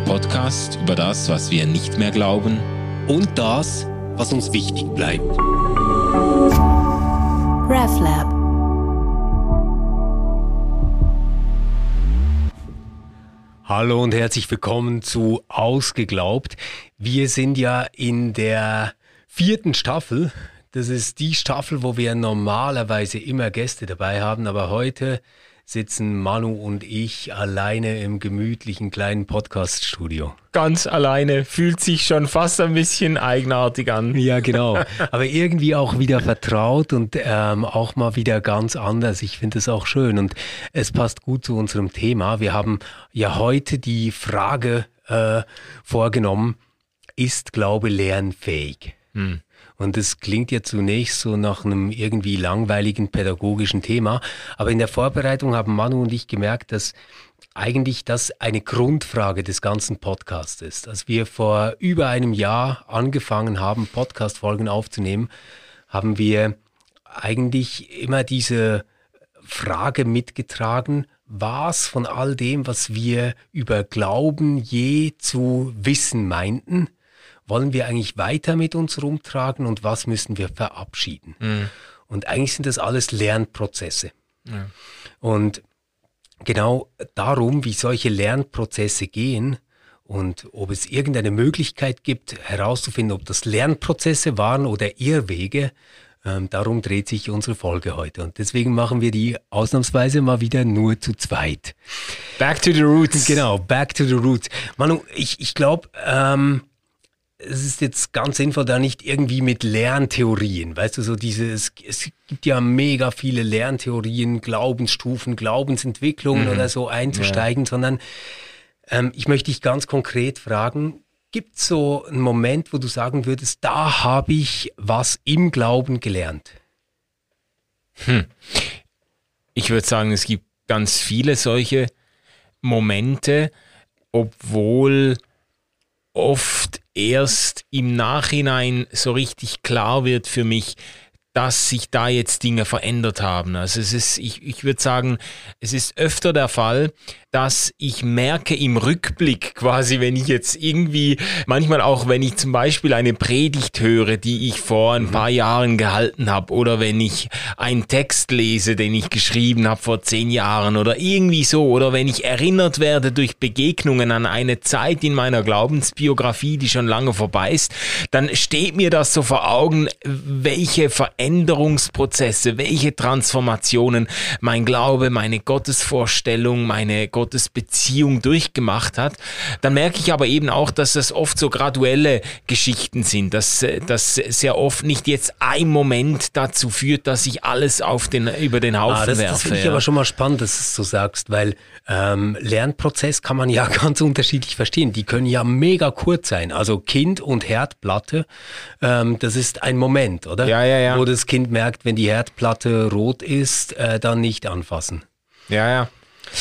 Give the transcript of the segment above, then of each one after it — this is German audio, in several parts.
der Podcast über das, was wir nicht mehr glauben und das, was uns wichtig bleibt. RefLab. Hallo und herzlich willkommen zu Ausgeglaubt. Wir sind ja in der vierten Staffel. Das ist die Staffel, wo wir normalerweise immer Gäste dabei haben, aber heute sitzen Manu und ich alleine im gemütlichen kleinen Podcast-Studio. Ganz alleine, fühlt sich schon fast ein bisschen eigenartig an. Ja, genau. Aber irgendwie auch wieder vertraut und ähm, auch mal wieder ganz anders. Ich finde es auch schön und es passt gut zu unserem Thema. Wir haben ja heute die Frage äh, vorgenommen, ist Glaube lernfähig? Hm. Und das klingt ja zunächst so nach einem irgendwie langweiligen pädagogischen Thema. Aber in der Vorbereitung haben Manu und ich gemerkt, dass eigentlich das eine Grundfrage des ganzen Podcasts ist. Als wir vor über einem Jahr angefangen haben, Podcast-Folgen aufzunehmen, haben wir eigentlich immer diese Frage mitgetragen, was von all dem, was wir über Glauben je zu wissen meinten, wollen wir eigentlich weiter mit uns rumtragen und was müssen wir verabschieden? Mhm. Und eigentlich sind das alles Lernprozesse. Ja. Und genau darum, wie solche Lernprozesse gehen und ob es irgendeine Möglichkeit gibt, herauszufinden, ob das Lernprozesse waren oder Irrwege, ähm, darum dreht sich unsere Folge heute. Und deswegen machen wir die ausnahmsweise mal wieder nur zu zweit. Back to the roots. Genau, back to the roots. Manu, ich, ich glaube, ähm, es ist jetzt ganz sinnvoll, da nicht irgendwie mit Lerntheorien, weißt du, so diese, es, es gibt ja mega viele Lerntheorien, Glaubensstufen, Glaubensentwicklungen mhm. oder so einzusteigen, ja. sondern ähm, ich möchte dich ganz konkret fragen, gibt es so einen Moment, wo du sagen würdest, da habe ich was im Glauben gelernt? Hm. Ich würde sagen, es gibt ganz viele solche Momente, obwohl oft erst im Nachhinein so richtig klar wird für mich, dass sich da jetzt Dinge verändert haben. Also es ist, ich, ich würde sagen, es ist öfter der Fall, dass ich merke im Rückblick quasi, wenn ich jetzt irgendwie, manchmal auch, wenn ich zum Beispiel eine Predigt höre, die ich vor ein mhm. paar Jahren gehalten habe, oder wenn ich einen Text lese, den ich geschrieben habe vor zehn Jahren, oder irgendwie so, oder wenn ich erinnert werde durch Begegnungen an eine Zeit in meiner Glaubensbiografie, die schon lange vorbei ist, dann steht mir das so vor Augen, welche Veränderungsprozesse, welche Transformationen mein Glaube, meine Gottesvorstellung, meine Gottes Beziehung durchgemacht hat, dann merke ich aber eben auch, dass das oft so graduelle Geschichten sind, dass das sehr oft nicht jetzt ein Moment dazu führt, dass ich alles auf den, über den Haufen ah, das, werfe. Das finde ich ja. aber schon mal spannend, dass du es so sagst, weil ähm, Lernprozess kann man ja ganz unterschiedlich verstehen. Die können ja mega kurz sein. Also Kind und Herdplatte, ähm, das ist ein Moment, oder? Ja, ja, ja. Wo das Kind merkt, wenn die Herdplatte rot ist, äh, dann nicht anfassen. Ja, ja.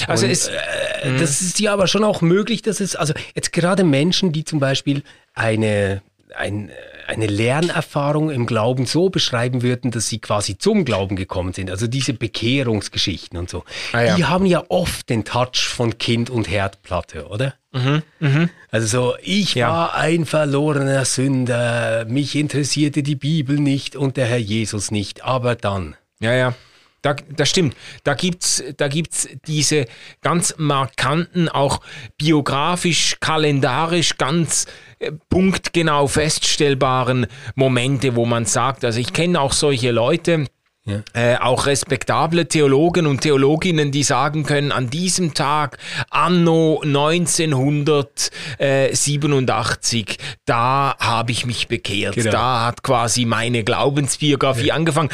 Also und, ist, äh, das ist ja aber schon auch möglich, dass es, also jetzt gerade Menschen, die zum Beispiel eine, ein, eine Lernerfahrung im Glauben so beschreiben würden, dass sie quasi zum Glauben gekommen sind, also diese Bekehrungsgeschichten und so, ah, ja. die haben ja oft den Touch von Kind und Herdplatte, oder? Mhm, mh. Also so, ich ja. war ein verlorener Sünder, mich interessierte die Bibel nicht und der Herr Jesus nicht, aber dann. Ja, ja. Da, das stimmt. Da gibt's, da gibt's diese ganz markanten, auch biografisch, kalendarisch ganz äh, punktgenau feststellbaren Momente, wo man sagt, also ich kenne auch solche Leute, ja. Äh, auch respektable Theologen und Theologinnen, die sagen können, an diesem Tag, anno 1987, da habe ich mich bekehrt. Genau. Da hat quasi meine Glaubensbiografie ja. angefangen.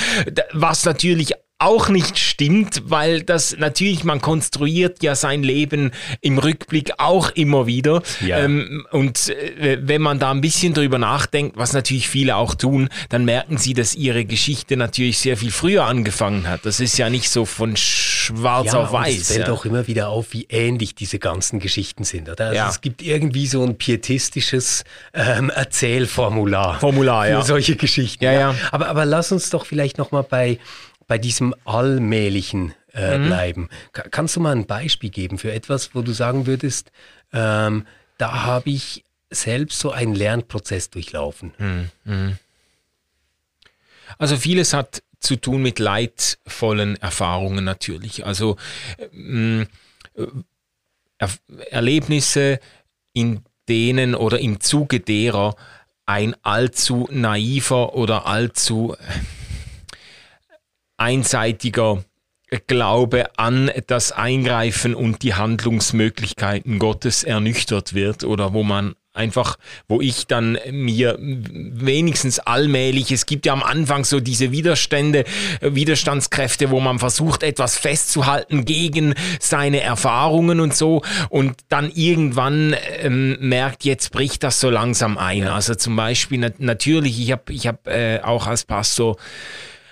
Was natürlich auch nicht stimmt, weil das natürlich, man konstruiert ja sein Leben im Rückblick auch immer wieder. Ja. Ähm, und äh, wenn man da ein bisschen drüber nachdenkt, was natürlich viele auch tun, dann merken sie, dass ihre Geschichte natürlich sehr viel früher angefangen hat. Das ist ja nicht so von schwarz ja, auf weiß. Es fällt ja. auch immer wieder auf, wie ähnlich diese ganzen Geschichten sind. Oder? Also ja. Es gibt irgendwie so ein pietistisches ähm, Erzählformular. Formular, ja. Für solche Geschichten. Ja, ja. Aber, aber lass uns doch vielleicht nochmal bei bei diesem Allmählichen äh, mhm. bleiben. Ka kannst du mal ein Beispiel geben für etwas, wo du sagen würdest, ähm, da habe ich selbst so einen Lernprozess durchlaufen. Mhm. Also vieles hat zu tun mit leidvollen Erfahrungen natürlich. Also äh, er Erlebnisse, in denen oder im Zuge derer ein allzu naiver oder allzu einseitiger Glaube an das Eingreifen und die Handlungsmöglichkeiten Gottes ernüchtert wird oder wo man einfach, wo ich dann mir wenigstens allmählich, es gibt ja am Anfang so diese Widerstände, Widerstandskräfte, wo man versucht, etwas festzuhalten gegen seine Erfahrungen und so und dann irgendwann ähm, merkt, jetzt bricht das so langsam ein. Also zum Beispiel natürlich, ich habe ich hab, äh, auch als Pastor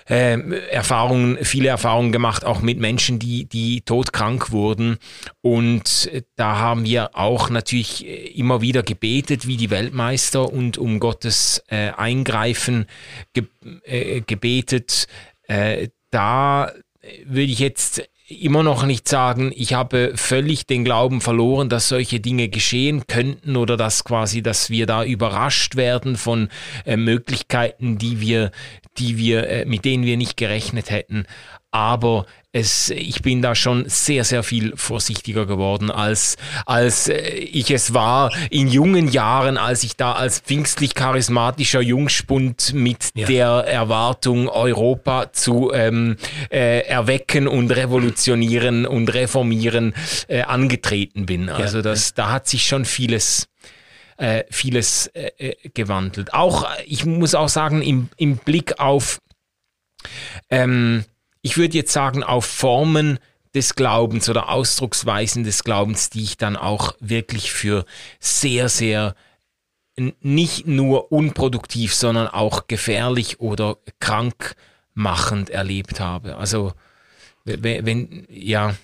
äh, Erfahrungen, viele Erfahrungen gemacht, auch mit Menschen, die, die todkrank wurden. Und da haben wir auch natürlich immer wieder gebetet, wie die Weltmeister und um Gottes äh, Eingreifen ge äh, gebetet. Äh, da würde ich jetzt immer noch nicht sagen, ich habe völlig den Glauben verloren, dass solche Dinge geschehen könnten oder dass quasi, dass wir da überrascht werden von äh, Möglichkeiten, die wir, die wir, äh, mit denen wir nicht gerechnet hätten. Aber es, ich bin da schon sehr, sehr viel vorsichtiger geworden, als, als äh, ich es war in jungen Jahren, als ich da als pfingstlich charismatischer Jungspund mit ja. der Erwartung, Europa zu ähm, äh, erwecken und revolutionieren und reformieren äh, angetreten bin. Also das, da hat sich schon vieles äh, vieles äh, äh gewandelt. Auch, ich muss auch sagen, im, im Blick auf ähm, ich würde jetzt sagen, auf Formen des Glaubens oder Ausdrucksweisen des Glaubens, die ich dann auch wirklich für sehr, sehr nicht nur unproduktiv, sondern auch gefährlich oder krankmachend erlebt habe. Also wenn, ja,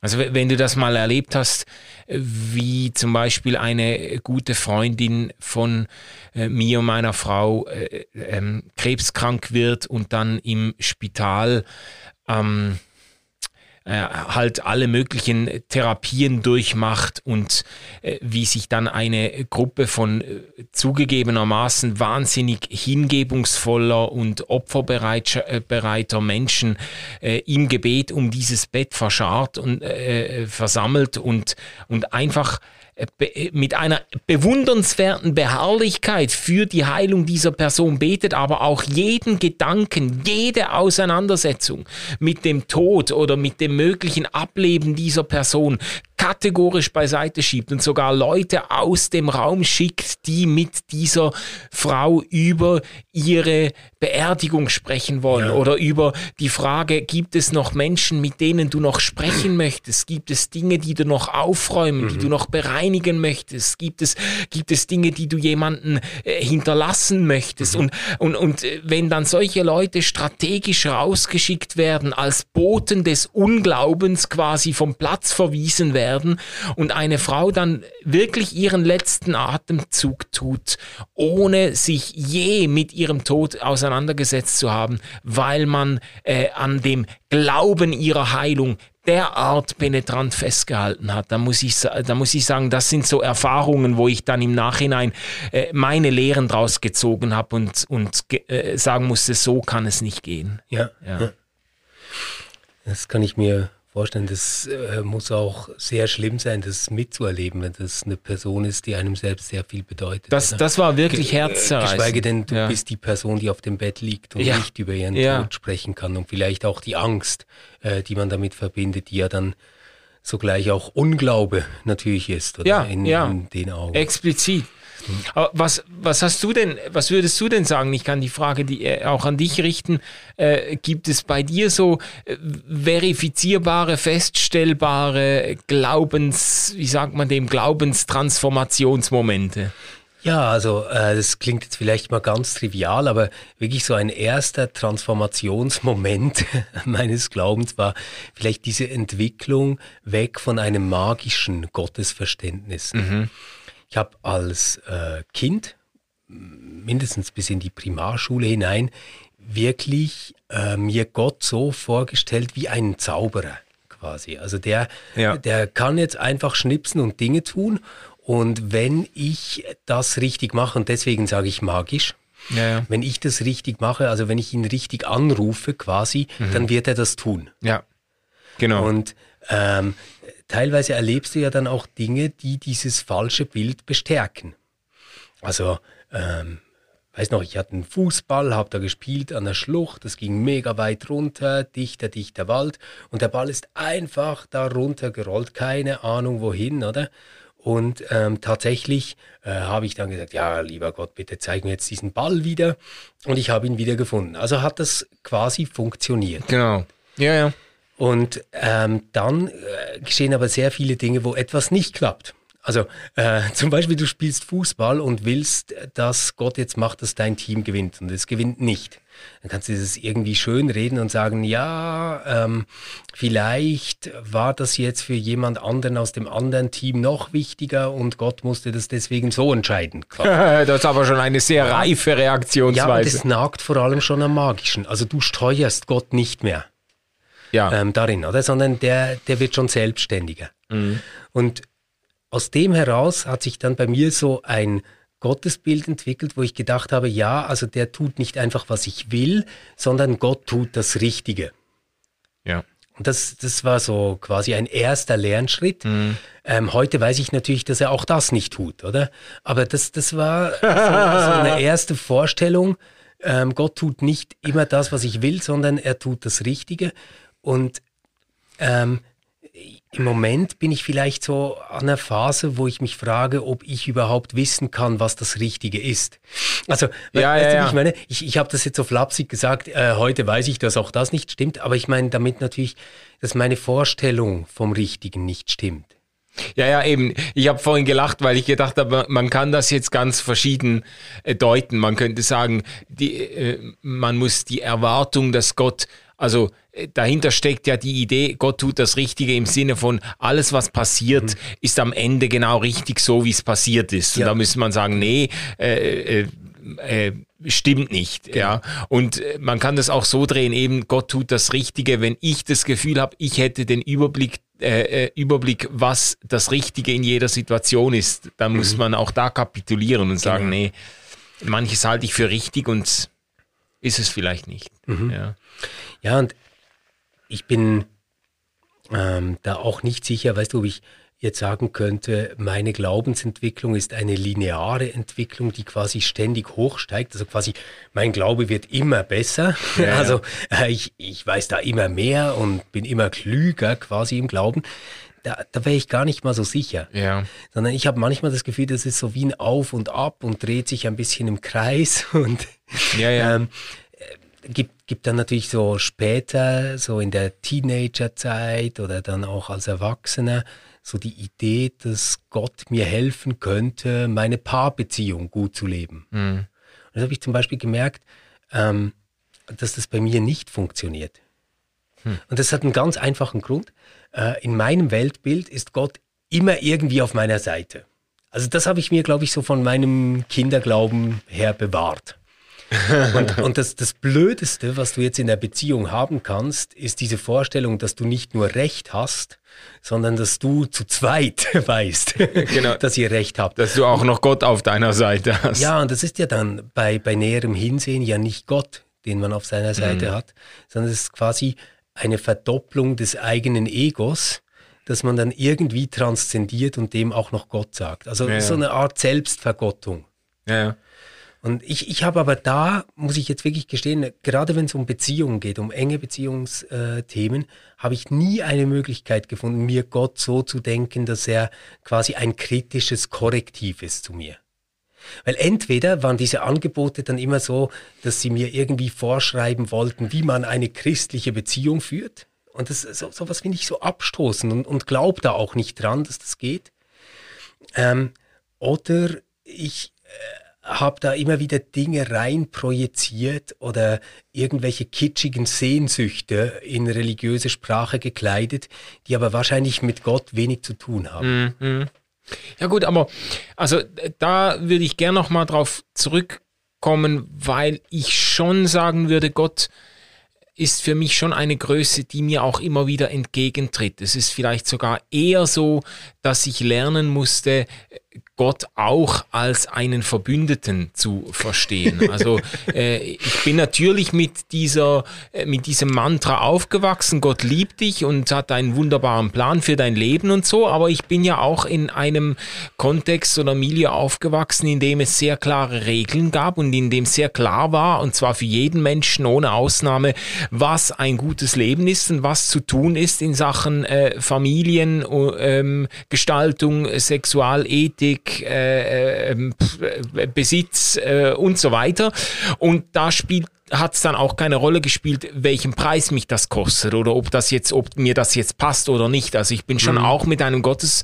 also wenn du das mal erlebt hast, wie zum Beispiel eine gute Freundin von äh, mir und meiner Frau äh, ähm, krebskrank wird und dann im Spital ähm, äh, halt alle möglichen Therapien durchmacht und äh, wie sich dann eine Gruppe von äh, zugegebenermaßen wahnsinnig hingebungsvoller und opferbereiter Menschen im Gebet um dieses Bett verscharrt und versammelt und, und einfach mit einer bewundernswerten Beharrlichkeit für die Heilung dieser Person betet, aber auch jeden Gedanken, jede Auseinandersetzung mit dem Tod oder mit dem möglichen Ableben dieser Person kategorisch beiseite schiebt und sogar Leute aus dem Raum schickt, die mit dieser Frau über ihre Beerdigung sprechen wollen ja. oder über die Frage, gibt es noch Menschen, mit denen du noch sprechen möchtest? Gibt es Dinge, die du noch aufräumen, mhm. die du noch bereinigen möchtest? Gibt es, gibt es Dinge, die du jemanden äh, hinterlassen möchtest? Mhm. Und, und, und äh, wenn dann solche Leute strategisch rausgeschickt werden, als Boten des Unglaubens quasi vom Platz verwiesen werden, werden und eine Frau dann wirklich ihren letzten Atemzug tut, ohne sich je mit ihrem Tod auseinandergesetzt zu haben, weil man äh, an dem Glauben ihrer Heilung derart penetrant festgehalten hat, da muss ich, da muss ich sagen, das sind so Erfahrungen, wo ich dann im Nachhinein äh, meine Lehren draus gezogen habe und, und äh, sagen musste, so kann es nicht gehen. Ja, ja. Das kann ich mir vorstellen, das äh, muss auch sehr schlimm sein, das mitzuerleben, wenn das eine Person ist, die einem selbst sehr viel bedeutet. Das, das war wirklich Ge herzzerreißend. Geschweige denn, du ja. bist die Person, die auf dem Bett liegt und ja. nicht über ihren ja. Tod sprechen kann und vielleicht auch die Angst, äh, die man damit verbindet, die ja dann sogleich auch Unglaube natürlich ist, oder? Ja, in, in den Augen. Explizit. Aber was, was hast du denn, was würdest du denn sagen? Ich kann die Frage die, äh, auch an dich richten. Äh, gibt es bei dir so äh, verifizierbare, feststellbare Glaubens, wie sagt man dem, Glaubenstransformationsmomente? Ja, also äh, das klingt jetzt vielleicht mal ganz trivial, aber wirklich so ein erster Transformationsmoment meines Glaubens war vielleicht diese Entwicklung weg von einem magischen Gottesverständnis. Mhm. Ich habe als äh, Kind, mindestens bis in die Primarschule hinein, wirklich äh, mir Gott so vorgestellt wie einen Zauberer quasi. Also der, ja. der kann jetzt einfach schnipsen und Dinge tun Und wenn ich das richtig mache, und deswegen sage ich magisch, Ja, ja. wenn ich das richtig mache, also wenn ich ihn richtig anrufe quasi, dann wird er das tun. Ja. Genau. Und ähm, teilweise erlebst du ja dann auch Dinge, die dieses falsche Bild bestärken. Also, ähm, weiß noch, ich hatte einen Fußball, habe da gespielt an der Schlucht, das ging mega weit runter, dichter, dichter Wald und der Ball ist einfach da runter gerollt, keine Ahnung wohin, oder? Und ähm, tatsächlich äh, habe ich dann gesagt, ja, lieber Gott, bitte zeig mir jetzt diesen Ball wieder. Und ich habe ihn wieder gefunden. Also hat das quasi funktioniert. genau. Ja, ja. Und ähm, dann äh, geschehen aber sehr viele Dinge, wo etwas nicht klappt. Also äh, zum Beispiel, du spielst Fußball und willst, dass Gott jetzt macht, dass dein Team gewinnt und es gewinnt nicht. Dann kannst du das irgendwie schön reden und sagen, ja, ähm, vielleicht war das jetzt für jemand anderen aus dem anderen Team noch wichtiger und Gott musste das deswegen so entscheiden. Das ist aber schon eine sehr reife Ja, aber Reaktionsweise. das nagt vor allem schon am Magischen. Also du steuerst Gott nicht mehr Ja. ähm, darin, oder? Sondern der, der wird schon selbstständiger. Mhm. Und aus dem heraus hat sich dann bei mir so ein Gottesbild entwickelt, wo ich gedacht habe, ja, also der tut nicht einfach, was ich will, sondern Gott tut das Richtige. ja. Und das, das war so quasi ein erster Lernschritt. Mhm. Ähm, heute weiß ich natürlich, dass er auch das nicht tut, oder? Aber das, das war so, so eine erste Vorstellung. Ähm, Gott tut nicht immer das, was ich will, sondern er tut das Richtige. Und ähm, im Moment bin ich vielleicht so an einer Phase, wo ich mich frage, ob ich überhaupt wissen kann, was das Richtige ist. Also, Ja, weißt ja, du, ja. ich meine, ich, ich habe das jetzt so flapsig gesagt, äh, heute weiß ich, dass auch das nicht stimmt, aber ich meine damit natürlich, dass meine Vorstellung vom Richtigen nicht stimmt. Ja, ja, eben. Ich habe vorhin gelacht, weil ich gedacht habe, man kann das jetzt ganz verschieden äh, deuten. Man könnte sagen, die, äh, man muss die Erwartung, dass Gott, also äh, dahinter steckt ja die Idee, Gott tut das Richtige im Sinne von, alles, was passiert, ist am Ende genau richtig so, wie es passiert ist. Und Ja. da müsste man sagen, nee, äh, äh, äh, stimmt nicht. Ja. Und äh, man kann das auch so drehen, eben Gott tut das Richtige, wenn ich das Gefühl habe, ich hätte den Überblick, äh, äh, Überblick, was das Richtige in jeder Situation ist, dann muss man auch da kapitulieren und sagen, nee, manches halte ich für richtig und ist es vielleicht nicht. Ja. Ja, und ich bin ähm, da auch nicht sicher, weißt du, ob ich jetzt sagen könnte, meine Glaubensentwicklung ist eine lineare Entwicklung, die quasi ständig hochsteigt. Also quasi mein Glaube wird immer besser. Ja, also äh, ich, ich weiß da immer mehr und bin immer klüger quasi im Glauben. Da, da wäre ich gar nicht mal so sicher. Ja. Sondern ich habe manchmal das Gefühl, das ist so wie ein Auf und Ab und dreht sich ein bisschen im Kreis und Ja, ja. ähm, äh, gibt, gibt dann natürlich so später, so in der Teenagerzeit oder dann auch als Erwachsener, so die Idee, dass Gott mir helfen könnte, meine Paarbeziehung gut zu leben. Und das habe ich zum Beispiel gemerkt, ähm, dass das bei mir nicht funktioniert. Und das hat einen ganz einfachen Grund. Äh, in meinem Weltbild ist Gott immer irgendwie auf meiner Seite. Also das habe ich mir, glaube ich, so von meinem Kinderglauben her bewahrt. Und, und das, das Blödeste, was du jetzt in der Beziehung haben kannst, ist diese Vorstellung, dass du nicht nur Recht hast, sondern dass du zu zweit weißt, Genau. dass ihr Recht habt. Dass du auch noch Gott auf deiner Seite hast. Ja, und das ist ja dann bei, bei näherem Hinsehen ja nicht Gott, den man auf seiner Seite hat, sondern es ist quasi eine Verdopplung des eigenen Egos, dass man dann irgendwie transzendiert und dem auch noch Gott sagt. Also Ja, so eine Art Selbstvergottung. Ja, ja. Und ich, ich habe aber da, muss ich jetzt wirklich gestehen, gerade wenn es um Beziehungen geht, um enge Beziehungsthemen, habe ich nie eine Möglichkeit gefunden, mir Gott so zu denken, dass er quasi ein kritisches Korrektiv ist zu mir. Weil entweder waren diese Angebote dann immer so, dass sie mir irgendwie vorschreiben wollten, wie man eine christliche Beziehung führt. Und das so, sowas finde ich so abstoßend und, und glaube da auch nicht dran, dass das geht. Ähm, oder ich äh, habe da immer wieder Dinge rein projiziert oder irgendwelche kitschigen Sehnsüchte in religiöse Sprache gekleidet, die aber wahrscheinlich mit Gott wenig zu tun haben. Ja gut, aber also da würde ich gerne noch mal drauf zurückkommen, weil ich schon sagen würde, Gott ist für mich schon eine Größe, die mir auch immer wieder entgegentritt. Es ist vielleicht sogar eher so, dass ich lernen musste, Gott auch als einen Verbündeten zu verstehen. Also äh, ich bin natürlich mit dieser äh, mit diesem Mantra aufgewachsen. Gott liebt dich und hat einen wunderbaren Plan für dein Leben und so. Aber ich bin ja auch in einem Kontext oder Milieu aufgewachsen, in dem es sehr klare Regeln gab und in dem sehr klar war und zwar für jeden Menschen ohne Ausnahme, was ein gutes Leben ist und was zu tun ist in Sachen äh, Familiengestaltung, ähm, Sexualethik äh, ähm, äh, Besitz äh, und so weiter. Und da spielt hat es dann auch keine Rolle gespielt, welchen Preis mich das kostet oder ob das jetzt, ob mir das jetzt passt oder nicht. Also ich bin schon mhm. auch mit einem Gottes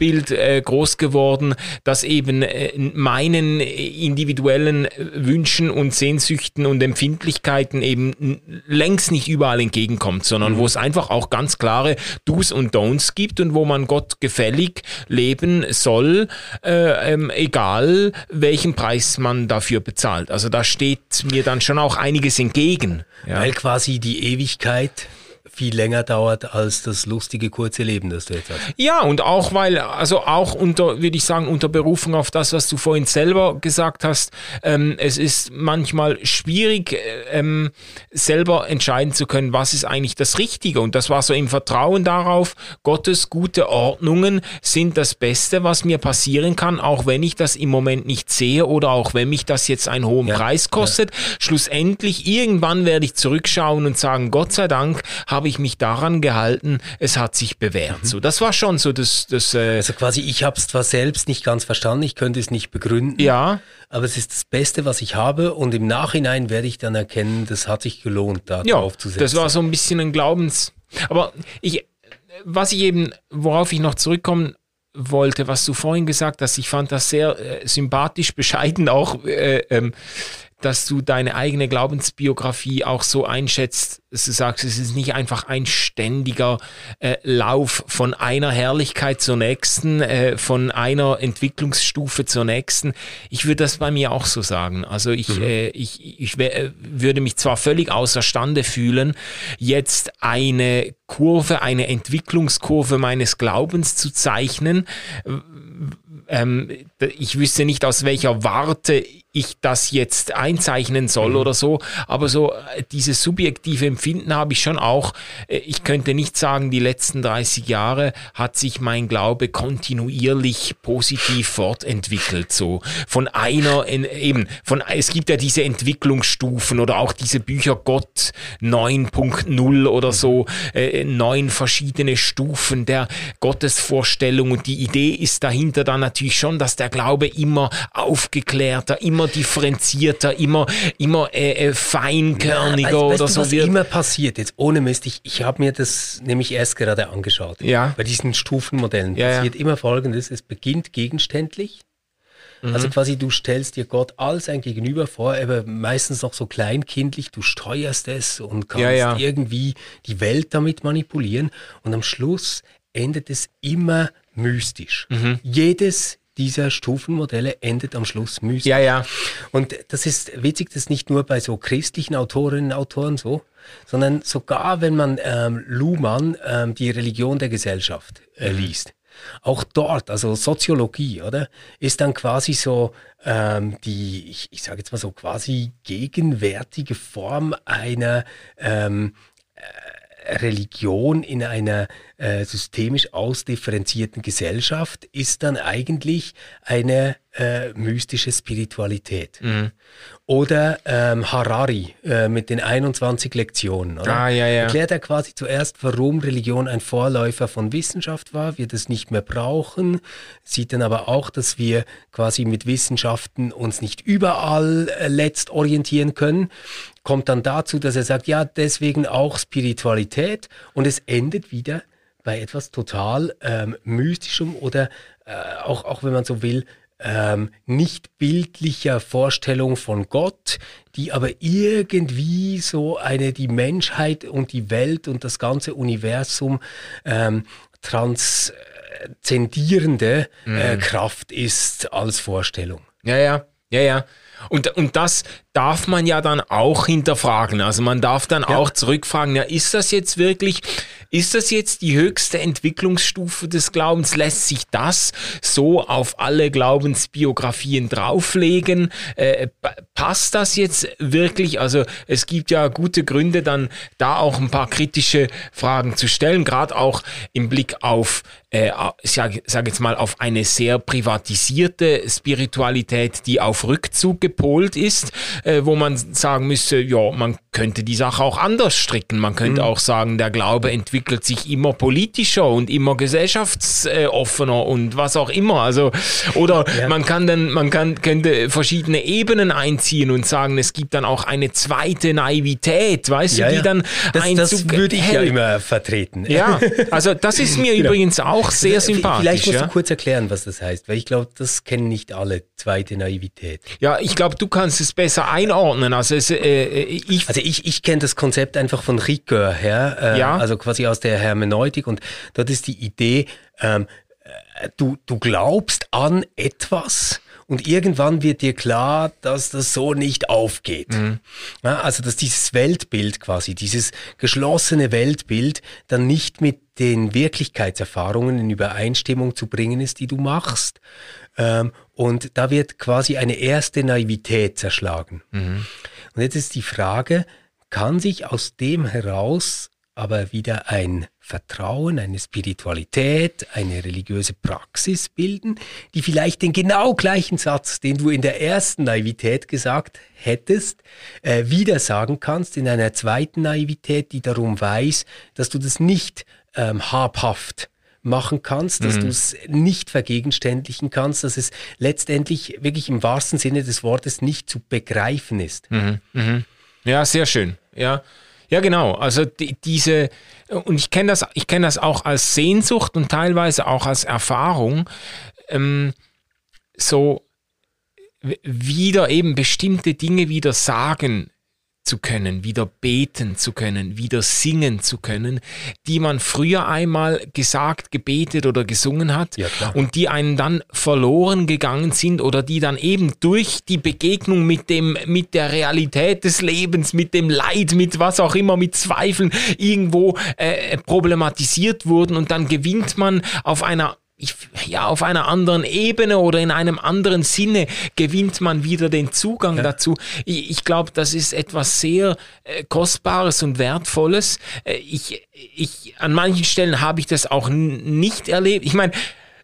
Bild äh, groß geworden, das eben äh, meinen individuellen Wünschen und Sehnsüchten und Empfindlichkeiten eben längst nicht überall entgegenkommt, sondern mhm. wo es einfach auch ganz klare Do's und Don'ts gibt und wo man Gott gefällig leben soll, äh, ähm, egal welchen Preis man dafür bezahlt. Also da steht mir dann schon auch einiges entgegen. Ja. Weil quasi die Ewigkeit viel länger dauert als das lustige kurze Leben, das du jetzt hast. Ja, und auch weil, also auch unter, würde ich sagen, unter Berufung auf das, was du vorhin selber gesagt hast, ähm, es ist manchmal schwierig, äh, ähm, selber entscheiden zu können, was ist eigentlich das Richtige. Und das war so im Vertrauen darauf, Gottes gute Ordnungen sind das Beste, was mir passieren kann, auch wenn ich das im Moment nicht sehe oder auch wenn mich das jetzt einen hohen ja, Preis kostet. Ja. Schlussendlich, irgendwann werde ich zurückschauen und sagen, Gott sei Dank habe ich ich mich daran gehalten, es hat sich bewährt. Mhm. So, das war schon so das. das äh also quasi, ich habe es zwar selbst nicht ganz verstanden, ich könnte es nicht begründen. Ja. Aber es ist das Beste, was ich habe, und im Nachhinein werde ich dann erkennen, das hat sich gelohnt, da ja, drauf zu setzen. Das war so ein bisschen ein Glaubens. Aber ich, was ich eben, worauf ich noch zurückkommen wollte, was du vorhin gesagt hast, ich fand das sehr äh, sympathisch, bescheiden auch. Äh, ähm, dass du deine eigene Glaubensbiografie auch so einschätzt, dass du sagst, es ist nicht einfach ein ständiger äh, Lauf von einer Herrlichkeit zur nächsten, äh, von einer Entwicklungsstufe zur nächsten. Ich würde das bei mir auch so sagen. Also ich, mhm. äh, ich, ich äh, würde mich zwar völlig außerstande fühlen, jetzt eine Kurve, eine Entwicklungskurve meines Glaubens zu zeichnen. Ähm, ich wüsste nicht, aus welcher Warte ich das jetzt einzeichnen soll mhm. oder so, aber so äh, dieses subjektive Empfinden habe ich schon auch. Äh, ich könnte nicht sagen, die letzten 30 Jahre hat sich mein Glaube kontinuierlich positiv fortentwickelt. So von einer eben von es gibt ja diese Entwicklungsstufen oder auch diese Bücher Gott 9.0 oder so äh, neun verschiedene Stufen der Gottesvorstellung und die Idee ist dahinter dann natürlich schon, dass der Glaube immer aufgeklärter, immer immer differenzierter, immer, immer äh, äh, feinkörniger ja, weißt, oder weißt so was wird. immer passiert, jetzt ohne Mist, ich, ich habe mir das nämlich erst gerade angeschaut. Ja. Bei diesen Stufenmodellen ja, passiert immer folgendes, es beginnt gegenständlich, mhm. also quasi du stellst dir Gott als ein Gegenüber vor, aber meistens noch so kleinkindlich, du steuerst es und kannst irgendwie die Welt damit manipulieren und am Schluss endet es immer mystisch. Mhm. Jedes dieser Stufenmodelle endet am Schluss mystisch. Ja, ja. Und das ist witzig, das ist nicht nur bei so christlichen Autorinnen und Autoren so, sondern sogar wenn man ähm, Luhmann ähm, die Religion der Gesellschaft äh, mhm. liest. Auch dort, also Soziologie, oder, ist dann quasi so ähm, die, ich, ich sage jetzt mal so quasi gegenwärtige Form einer ähm, äh, Religion in einer äh, systemisch ausdifferenzierten Gesellschaft ist dann eigentlich eine äh, mystische Spiritualität. Mhm. Oder ähm, Harari äh, mit den 21 Lektionen. Oder? Ah, ja, ja. Erklärt er quasi zuerst, warum Religion ein Vorläufer von Wissenschaft war, wir das nicht mehr brauchen, sieht dann aber auch, dass wir quasi mit Wissenschaften uns nicht überall äh, letzt orientieren können kommt dann dazu, dass er sagt, ja, deswegen auch Spiritualität und es endet wieder bei etwas total ähm, mystischem oder äh, auch, auch wenn man so will, ähm, nicht bildlicher Vorstellung von Gott, die aber irgendwie so eine die Menschheit und die Welt und das ganze Universum ähm, transzendierende äh, mhm. Kraft ist als Vorstellung. Ja, ja, ja, ja. Und, und das, darf man ja dann auch hinterfragen. Also man darf dann ja. auch zurückfragen, ja, ist das jetzt wirklich ist das jetzt die höchste Entwicklungsstufe des Glaubens? Lässt sich das so auf alle Glaubensbiografien drauflegen? Äh, passt das jetzt wirklich? Also es gibt ja gute Gründe, dann da auch ein paar kritische Fragen zu stellen, gerade auch im Blick auf äh, ich sage sag jetzt mal, auf eine sehr privatisierte Spiritualität, die auf Rückzug gepolt ist, äh, wo man sagen müsste, ja, man könnte die Sache auch anders stricken. Man könnte mhm. auch sagen, der Glaube entwickelt sich immer politischer und immer gesellschaftsoffener und was auch immer. Also, oder ja. man kann dann, man kann, könnte verschiedene Ebenen einziehen und sagen, es gibt dann auch eine zweite Naivität, weißt ja, du, die ja. dann das, Einzug Das würde ich hält. ja immer vertreten. Ja, also das ist mir genau. übrigens auch sehr sympathisch. Vielleicht musst du kurz erklären, was das heißt, weil ich glaube, das kennen nicht alle, zweite Naivität. Ja, ich glaube, du kannst es besser einordnen. Also, es, äh, ich, also ich, ich kenne das Konzept einfach von Ricoeur her, äh, ja? also quasi aus der Hermeneutik und dort ist die Idee, ähm, äh, du, du glaubst an etwas, und irgendwann wird dir klar, dass das so nicht aufgeht. Mhm. Ja, also dass dieses Weltbild quasi, dieses geschlossene Weltbild dann nicht mit den Wirklichkeitserfahrungen in Übereinstimmung zu bringen ist, die du machst. Ähm, und da wird quasi eine erste Naivität zerschlagen. Mhm. Und jetzt ist die Frage, kann sich aus dem heraus aber wieder ein Vertrauen, eine Spiritualität, eine religiöse Praxis bilden, die vielleicht den genau gleichen Satz, den du in der ersten Naivität gesagt hättest, äh, wieder sagen kannst in einer zweiten Naivität, die darum weiß, dass du das nicht ähm, habhaft machen kannst, dass mhm. du es nicht vergegenständlichen kannst, dass es letztendlich wirklich im wahrsten Sinne des Wortes nicht zu begreifen ist. Mhm. Mhm. Ja, sehr schön. Ja. Ja, genau. Also die, diese, und ich kenne das, ich kenne das auch als Sehnsucht und teilweise auch als Erfahrung, ähm, so wieder eben bestimmte Dinge wieder sagen zu können, wieder beten zu können, wieder singen zu können, die man früher einmal gesagt, gebetet oder gesungen hat ja, und die einen dann verloren gegangen sind oder die dann eben durch die Begegnung mit dem, mit der Realität des Lebens, mit dem Leid, mit was auch immer, mit Zweifeln irgendwo äh, problematisiert wurden und dann gewinnt man auf einer ich, ja, auf einer anderen Ebene oder in einem anderen Sinne gewinnt man wieder den Zugang ja. dazu. Ich, ich glaube, das ist etwas sehr äh, Kostbares und Wertvolles. Äh, ich, ich, an manchen Stellen habe ich das auch nicht erlebt. Ich meine,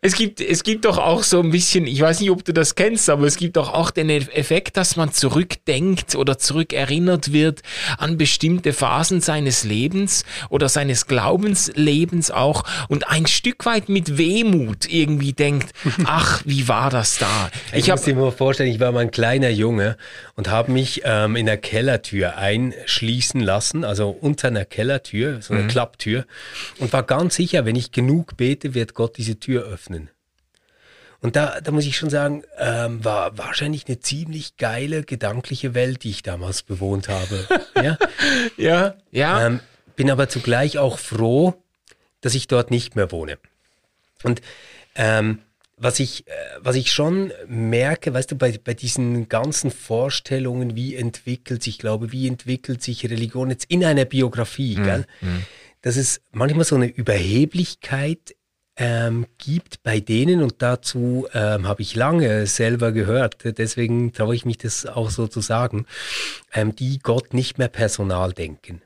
es gibt, es gibt doch auch so ein bisschen, ich weiß nicht, ob du das kennst, aber es gibt doch auch den Effekt, dass man zurückdenkt oder zurückerinnert wird an bestimmte Phasen seines Lebens oder seines Glaubenslebens auch und ein Stück weit mit Wehmut irgendwie denkt, ach, wie war das da? Ich, ich muss dir mal vorstellen, ich war mal ein kleiner Junge und habe mich ähm, in der Kellertür einschließen lassen, also unter einer Kellertür, so eine mhm. Klapptür und war ganz sicher, wenn ich genug bete, wird Gott diese Tür öffnen. Und da, da muss ich schon sagen, ähm, war wahrscheinlich eine ziemlich geile gedankliche Welt, die ich damals bewohnt habe. ja, ja. ja. Ähm, bin aber zugleich auch froh, dass ich dort nicht mehr wohne. Und ähm, was ich, äh, was ich schon merke, weißt du, bei, bei diesen ganzen Vorstellungen, wie entwickelt sich, glaube, wie entwickelt sich Religion jetzt in einer Biografie, mhm. gell? Mhm. dass es manchmal so eine Überheblichkeit ähm, gibt bei denen, und dazu ähm, habe ich lange selber gehört, deswegen traue ich mich das auch so zu sagen, ähm, die Gott nicht mehr Personal denken.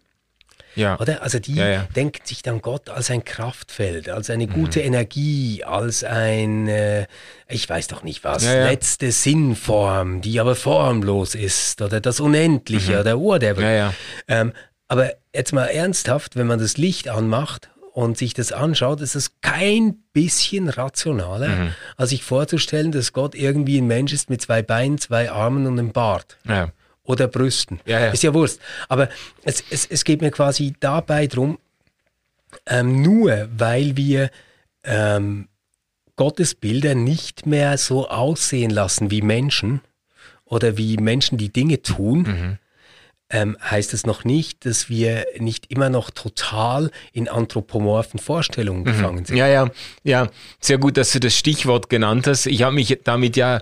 Ja. Oder? Also die ja, ja. denken sich dann Gott als ein Kraftfeld, als eine gute mhm. Energie, als ein, äh, ich weiß doch nicht was, ja, letzte Sinnform, die aber formlos ist, oder das Unendliche mhm. oder whatever. Ähm, aber jetzt mal ernsthaft, wenn man das Licht anmacht und sich das anschaut, ist es kein bisschen rationaler, mhm. als sich vorzustellen, dass Gott irgendwie ein Mensch ist mit zwei Beinen, zwei Armen und einem Bart. Ja. Oder Brüsten. Ja, ja. Ist ja Wurst. Aber es, es, es geht mir quasi dabei drum, ähm, nur weil wir ähm, Gottes Bilder nicht mehr so aussehen lassen wie Menschen oder wie Menschen die Dinge tun, mhm ähm, heißt es noch nicht, dass wir nicht immer noch total in anthropomorphen Vorstellungen mhm. gefangen sind. Ja, ja, ja. Sehr gut, dass du das Stichwort genannt hast. Ich habe mich damit ja äh,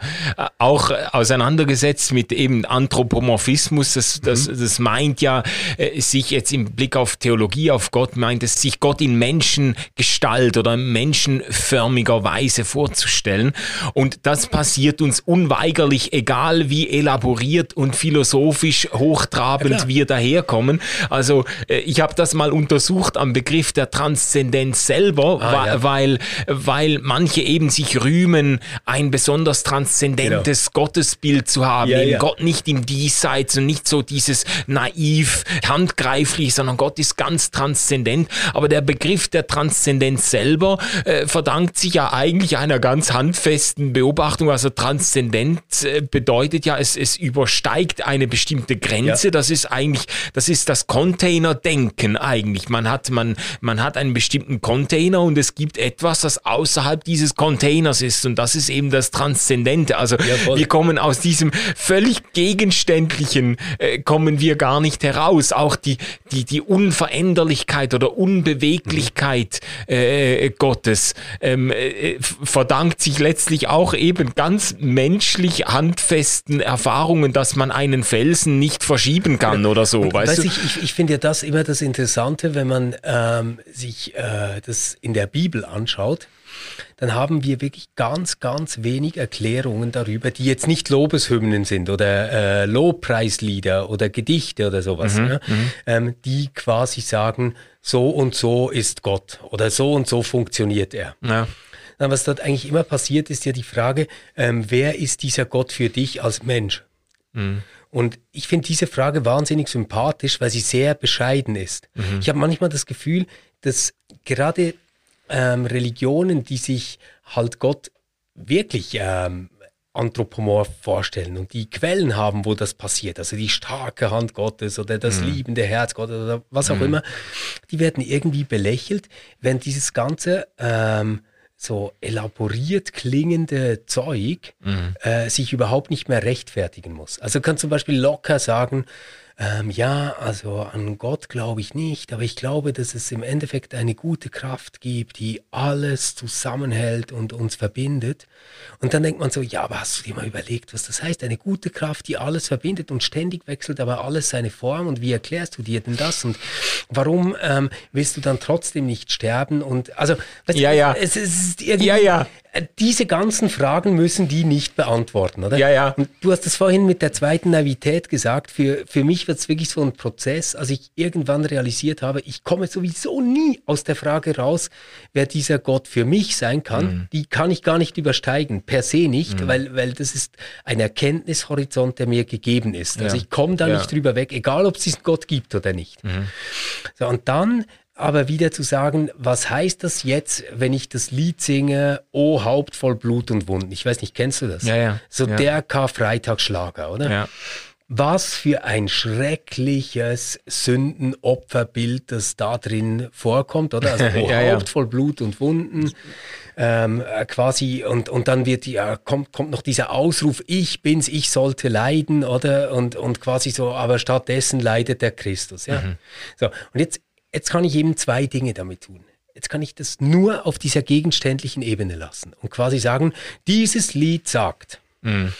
auch auseinandergesetzt mit eben Anthropomorphismus. Das, das, mhm. das meint ja, äh, sich jetzt im Blick auf Theologie, auf Gott, meint es, sich Gott in Menschengestalt oder menschenförmiger Weise vorzustellen. Und das passiert uns unweigerlich, egal wie elaboriert und philosophisch hochtrabend ja, wir daherkommen. Also äh, ich habe das mal untersucht am Begriff der Transzendenz selber, ah, ja. weil, weil manche eben sich rühmen, ein besonders transzendentes genau. Gottesbild zu haben. Ja, ja. Gott nicht im Diesseits und nicht so dieses naiv, handgreiflich, sondern Gott ist ganz transzendent. Aber der Begriff der Transzendenz selber äh, verdankt sich ja eigentlich einer ganz handfesten Beobachtung. Also Transzendenz äh, bedeutet ja, es, es übersteigt eine bestimmte Grenze. Ja. Das ist eigentlich, das ist das Container-Denken eigentlich. Man hat, man, man hat einen bestimmten Container und es gibt etwas, das außerhalb dieses Containers ist. Und das ist eben das Transzendente. Also ja, wir kommen aus diesem völlig gegenständlichen, äh, kommen wir gar nicht heraus. Auch die, die, die Unveränderlichkeit oder Unbeweglichkeit mhm. äh, Gottes ähm, äh, verdankt sich letztlich auch eben ganz menschlich handfesten Erfahrungen, dass man einen Felsen nicht verschieben kann oder so. Weißt weiß du? Ich, ich, ich finde ja das immer das Interessante, wenn man ähm, sich äh, das in der Bibel anschaut dann haben wir wirklich ganz, ganz wenig Erklärungen darüber, die jetzt nicht Lobeshymnen sind oder äh, Lobpreislieder oder Gedichte oder sowas, mhm, ne? Mhm. ähm, die quasi sagen, so und so ist Gott oder so und so funktioniert er. Ja. Dann, was dort eigentlich immer passiert, ist ja die Frage, ähm, wer ist dieser Gott für dich als Mensch? Mhm. Und ich finde diese Frage wahnsinnig sympathisch, weil sie sehr bescheiden ist. Mhm. Ich habe manchmal das Gefühl, dass gerade ähm, Religionen, die sich halt Gott wirklich ähm, anthropomorph vorstellen und die Quellen haben, wo das passiert, also die starke Hand Gottes oder das mhm. liebende Herz Gottes oder was auch mhm. immer, die werden irgendwie belächelt, wenn dieses ganze ähm, so elaboriert klingende Zeug mhm. äh, sich überhaupt nicht mehr rechtfertigen muss. Also kann zum Beispiel locker sagen, ähm, ja, also an Gott glaube ich nicht, aber ich glaube, dass es im Endeffekt eine gute Kraft gibt, die alles zusammenhält und uns verbindet. Und dann denkt man so, ja, aber hast du dir mal überlegt, was das heißt? Eine gute Kraft, die alles verbindet und ständig wechselt, aber alles seine Form. Und wie erklärst du dir denn das? Und warum ähm, willst du dann trotzdem nicht sterben? Und also, weißt ja, ja. Es, es ist irgendwie, ja, ja. Äh, diese ganzen Fragen müssen die nicht beantworten, oder? Ja, ja. Und du hast es vorhin mit der zweiten Navität gesagt. Für, für mich wird es wirklich so ein Prozess, als ich irgendwann realisiert habe, ich komme sowieso nie aus der Frage raus, wer dieser Gott für mich sein kann. Mhm. Die kann ich gar nicht übersteigen, per se nicht, mhm. weil, weil das ist ein Erkenntnishorizont, der mir gegeben ist. Also ich komme da ja. nicht drüber weg, egal ob es diesen Gott gibt oder nicht. Mhm. So, und dann aber wieder zu sagen, was heißt das jetzt, wenn ich das Lied singe, O Haupt voll Blut und Wunden? Ich weiß nicht, kennst du das? Ja, ja. So ja. der Karfreitagsschlager, oder? Ja. Was für ein schreckliches Sündenopferbild, das da drin vorkommt, oder? Also O ja, Haupt voll Blut und Wunden. Ähm, äh, quasi und, und dann wird ja, kommt, kommt noch dieser Ausruf, ich bin's, ich sollte leiden, oder? Und, und quasi so, aber stattdessen leidet der Christus. Ja? Mhm. So, und jetzt jetzt kann ich eben zwei Dinge damit tun. Jetzt kann ich das nur auf dieser gegenständlichen Ebene lassen und quasi sagen, dieses Lied sagt, mhm.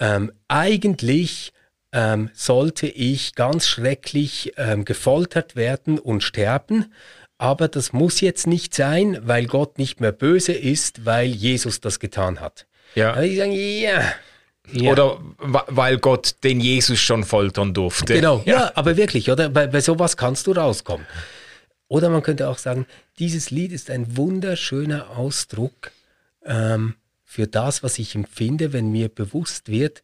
ähm, eigentlich ähm, sollte ich ganz schrecklich ähm, gefoltert werden und sterben, aber das muss jetzt nicht sein, weil Gott nicht mehr böse ist, weil Jesus das getan hat. Ja. Also ich sage, ja, ja. Oder weil Gott den Jesus schon foltern durfte. Genau, ja, ja aber wirklich, oder? Bei, bei sowas kannst du rauskommen. Oder man könnte auch sagen, dieses Lied ist ein wunderschöner Ausdruck ähm, für das, was ich empfinde, wenn mir bewusst wird,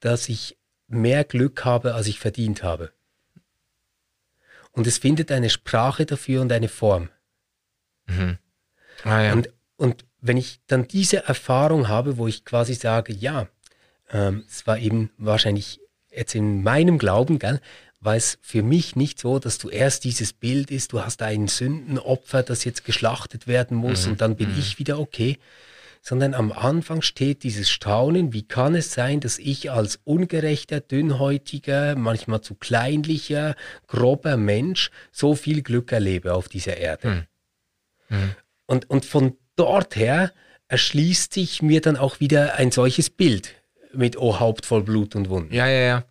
dass ich mehr Glück habe, als ich verdient habe. Und es findet eine Sprache dafür und eine Form. Mhm. Ah, ja. und, und wenn ich dann diese Erfahrung habe, wo ich quasi sage, ja, ähm, es war eben wahrscheinlich jetzt in meinem Glauben, gell, war es für mich nicht so, dass du erst dieses Bild ist, du hast ein Sündenopfer, das jetzt geschlachtet werden muss mhm. und dann bin mhm. ich wieder okay, sondern am Anfang steht dieses Staunen, wie kann es sein, dass ich als ungerechter, dünnhäutiger, manchmal zu kleinlicher, grober Mensch so viel Glück erlebe auf dieser Erde. Hm. Hm. Und, und von dort her erschließt sich mir dann auch wieder ein solches Bild mit O Haupt voll Blut und Wunden. Ja, ja, ja.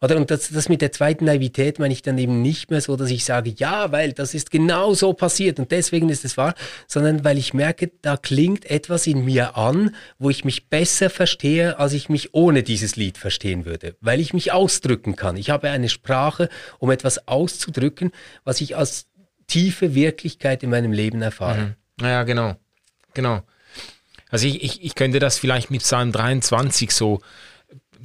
Oder und das, das mit der zweiten Naivität meine ich dann eben nicht mehr so, dass ich sage, ja, weil das ist genau so passiert und deswegen ist es wahr, sondern weil ich merke, da klingt etwas in mir an, wo ich mich besser verstehe, als ich mich ohne dieses Lied verstehen würde, weil ich mich ausdrücken kann. Ich habe eine Sprache, um etwas auszudrücken, was ich als tiefe Wirklichkeit in meinem Leben erfahre. Mhm. Ja, genau. Genau. Also ich, ich, ich könnte das vielleicht mit Psalm 23 so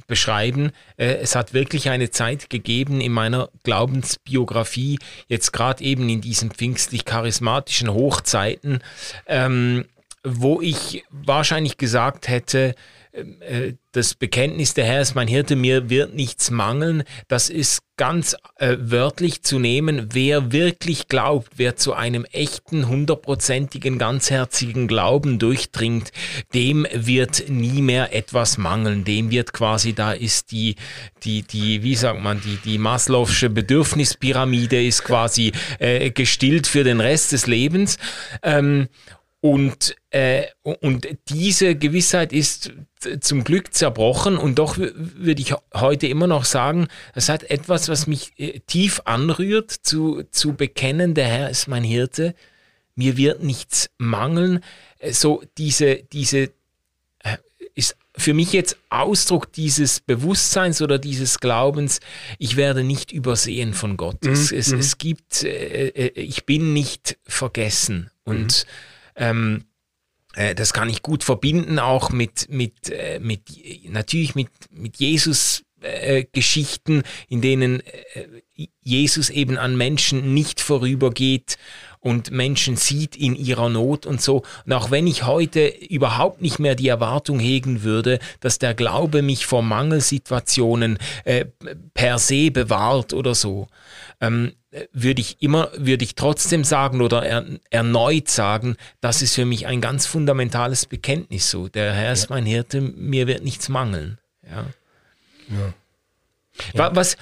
beschreiben. Äh, es hat wirklich eine Zeit gegeben in meiner Glaubensbiografie, jetzt gerade eben in diesen pfingstlich-charismatischen Hochzeiten, ähm, wo ich wahrscheinlich gesagt hätte, äh, das Bekenntnis der Herr ist mein Hirte, mir wird nichts mangeln, das ist ganz äh, wörtlich zu nehmen. Wer wirklich glaubt, wer zu einem echten, hundertprozentigen, ganzherzigen Glauben durchdringt, dem wird nie mehr etwas mangeln. Dem wird quasi, da ist die, die, die, wie sagt man, die, die Maslow'sche Bedürfnispyramide ist quasi äh, gestillt für den Rest des Lebens. Ähm, und, äh, und diese Gewissheit ist zum Glück zerbrochen und doch würde ich heute immer noch sagen, es hat etwas, was mich äh, tief anrührt, zu, zu bekennen, der Herr ist mein Hirte, mir wird nichts mangeln. Äh, so diese, diese äh, ist für mich jetzt Ausdruck dieses Bewusstseins oder dieses Glaubens, ich werde nicht übersehen von Gott. Mhm. Es, es, mhm. es, gibt, äh, ich bin nicht vergessen und mhm ähm, äh, das kann ich gut verbinden auch mit, mit, äh, mit natürlich mit, mit Jesus äh, Geschichten, in denen äh, Jesus eben an Menschen nicht vorübergeht und Menschen sieht in ihrer Not und so. Und auch wenn ich heute überhaupt nicht mehr die Erwartung hegen würde, dass der Glaube mich vor Mangelsituationen äh, per se bewahrt oder so, ähm, würde ich immer, würde ich trotzdem sagen oder er, erneut sagen, das ist für mich ein ganz fundamentales Bekenntnis so. Der Herr ist mein Hirte, mir wird nichts mangeln. Ja. ja. Ja. Was,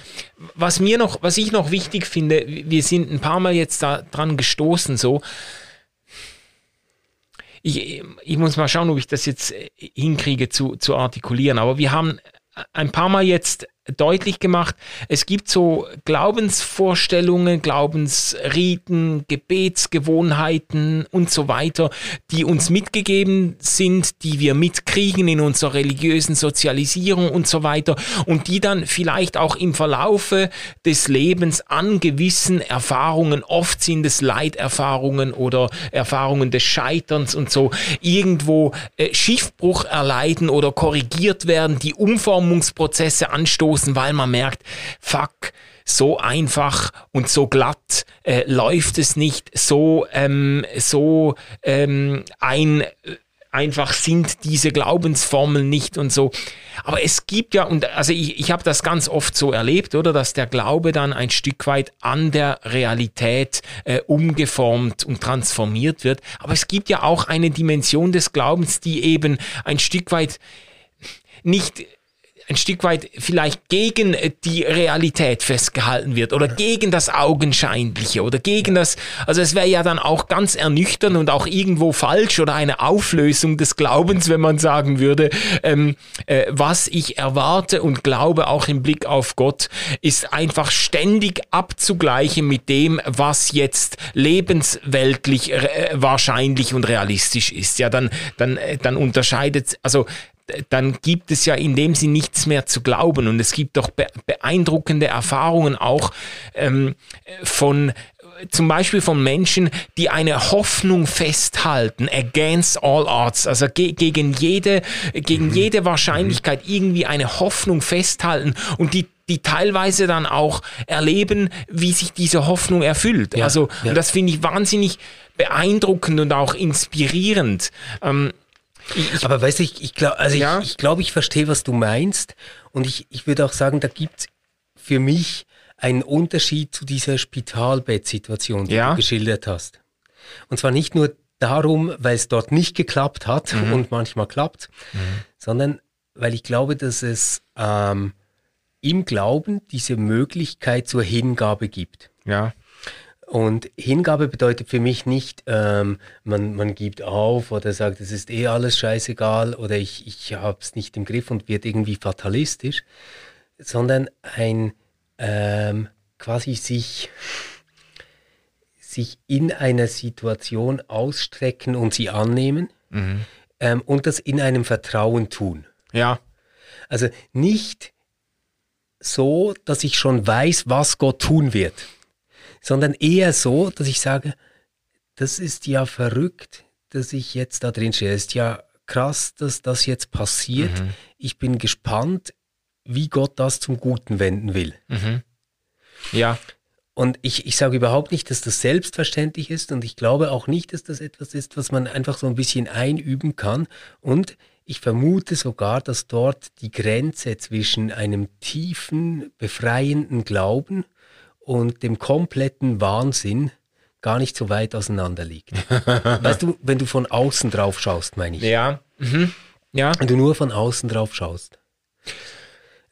was mir noch, was ich noch wichtig finde, wir sind ein paar Mal jetzt da dran gestoßen, so. Ich, ich muss mal schauen, ob ich das jetzt hinkriege zu, zu artikulieren, aber wir haben ein paar Mal jetzt deutlich gemacht, es gibt so Glaubensvorstellungen, Glaubensriten, Gebetsgewohnheiten und so weiter, die uns mitgegeben sind, die wir mitkriegen in unserer religiösen Sozialisierung und so weiter und die dann vielleicht auch im Verlaufe des Lebens an gewissen Erfahrungen, oft sind es Leiterfahrungen oder Erfahrungen des Scheiterns und so, irgendwo äh, Schiffbruch erleiden oder korrigiert werden, die Umformungsprozesse anstoßen stoßen, weil man merkt, fuck, so einfach und so glatt äh, läuft es nicht, so, ähm, so ähm, ein einfach sind diese Glaubensformeln nicht und so. Aber es gibt ja, und also ich, ich habe das ganz oft so erlebt, oder, dass der Glaube dann ein Stück weit an der Realität äh, umgeformt und transformiert wird. Aber es gibt ja auch eine Dimension des Glaubens, die eben ein Stück weit nicht ein Stück weit vielleicht gegen äh, die Realität festgehalten wird oder gegen das Augenscheinliche oder gegen das, also es wäre ja dann auch ganz ernüchternd und auch irgendwo falsch oder eine Auflösung des Glaubens, wenn man sagen würde, ähm, äh, was ich erwarte und glaube auch im Blick auf Gott, ist einfach ständig abzugleichen mit dem, was jetzt lebensweltlich äh, wahrscheinlich und realistisch ist. Ja, dann, dann, äh, dann unterscheidet, also dann gibt es ja in dem Sinn nichts mehr zu glauben. Und es gibt doch beeindruckende Erfahrungen auch ähm, von zum Beispiel von Menschen, die eine Hoffnung festhalten, against all odds, also ge gegen, jede, gegen mhm. jede Wahrscheinlichkeit irgendwie eine Hoffnung festhalten und die die teilweise dann auch erleben, wie sich diese Hoffnung erfüllt. Ja, also, ja. und das finde ich wahnsinnig beeindruckend und auch inspirierend. Ähm, ich, Aber weißt du, ich, ich glaube, also ja? ich, ich, glaub, ich verstehe, was du meinst. Und ich, ich würde auch sagen, da gibt es für mich einen Unterschied zu dieser Spitalbettsituation, die ja? du geschildert hast. Und zwar nicht nur darum, weil es dort nicht geklappt hat mhm. und manchmal klappt, mhm. sondern weil ich glaube, dass es ähm, im Glauben diese Möglichkeit zur Hingabe gibt. Ja. Und Hingabe bedeutet für mich nicht, ähm, man, man gibt auf oder sagt, es ist eh alles scheißegal oder ich, ich habe es nicht im Griff und wird irgendwie fatalistisch, sondern ein ähm, quasi sich, sich in einer Situation ausstrecken und sie annehmen mhm. ähm, und das in einem Vertrauen tun. Ja. Also nicht so, dass ich schon weiß, was Gott tun wird sondern eher so, dass ich sage, das ist ja verrückt, dass ich jetzt da drin stehe. Es ist ja krass, dass das jetzt passiert. Mhm. Ich bin gespannt, wie Gott das zum Guten wenden will. Mhm. Ja. Und ich, ich sage überhaupt nicht, dass das selbstverständlich ist und ich glaube auch nicht, dass das etwas ist, was man einfach so ein bisschen einüben kann. Und ich vermute sogar, dass dort die Grenze zwischen einem tiefen, befreienden Glauben und dem kompletten Wahnsinn gar nicht so weit auseinander liegt. weißt du, wenn du von außen drauf schaust, meine ich. Ja. Mhm. Ja. Wenn du nur von außen drauf schaust.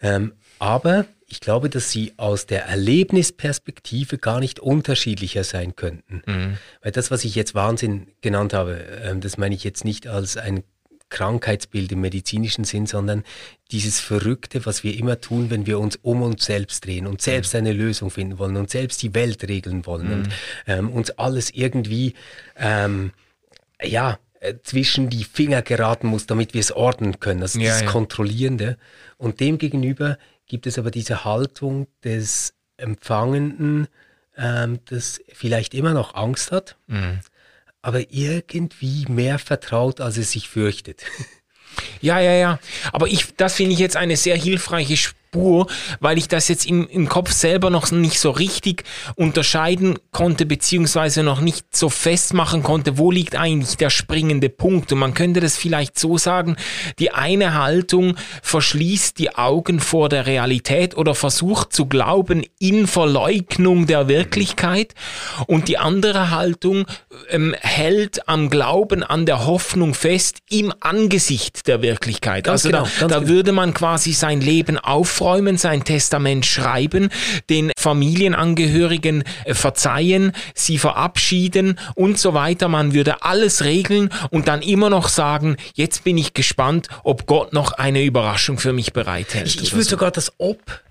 Ähm, aber ich glaube, dass sie aus der Erlebnisperspektive gar nicht unterschiedlicher sein könnten. Mhm. Weil das, was ich jetzt Wahnsinn genannt habe, ähm, das meine ich jetzt nicht als ein Krankheitsbild im medizinischen Sinn, sondern dieses Verrückte, was wir immer tun, wenn wir uns um uns selbst drehen und selbst eine Lösung finden wollen und selbst die Welt regeln wollen mhm. und ähm, uns alles irgendwie, ähm, ja, äh, zwischen die Finger geraten muss, damit wir es ordnen können. Also ja, das ja. Kontrollierende. Und demgegenüber gibt es aber diese Haltung des Empfangenden, ähm, das vielleicht immer noch Angst hat, mhm aber irgendwie mehr vertraut, als es sich fürchtet. Ja, ja, ja. Aber ich, das finde ich jetzt eine sehr hilfreiche Spur, weil ich das jetzt im, im Kopf selber noch nicht so richtig unterscheiden konnte, beziehungsweise noch nicht so festmachen konnte, wo liegt eigentlich der springende Punkt. Und man könnte das vielleicht so sagen, die eine Haltung verschließt die Augen vor der Realität oder versucht zu glauben in Verleugnung der Wirklichkeit und die andere Haltung ähm, hält am Glauben, an der Hoffnung fest im Angesicht der Wirklichkeit. Ganz also genau, da, da genau. würde man quasi sein Leben auf aufräumen, sein Testament schreiben, den Familienangehörigen äh, verzeihen, sie verabschieden und so weiter. Man würde alles regeln und dann immer noch sagen, jetzt bin ich gespannt, ob Gott noch eine Überraschung für mich bereithält. Ich, ich würde so. sogar das Ob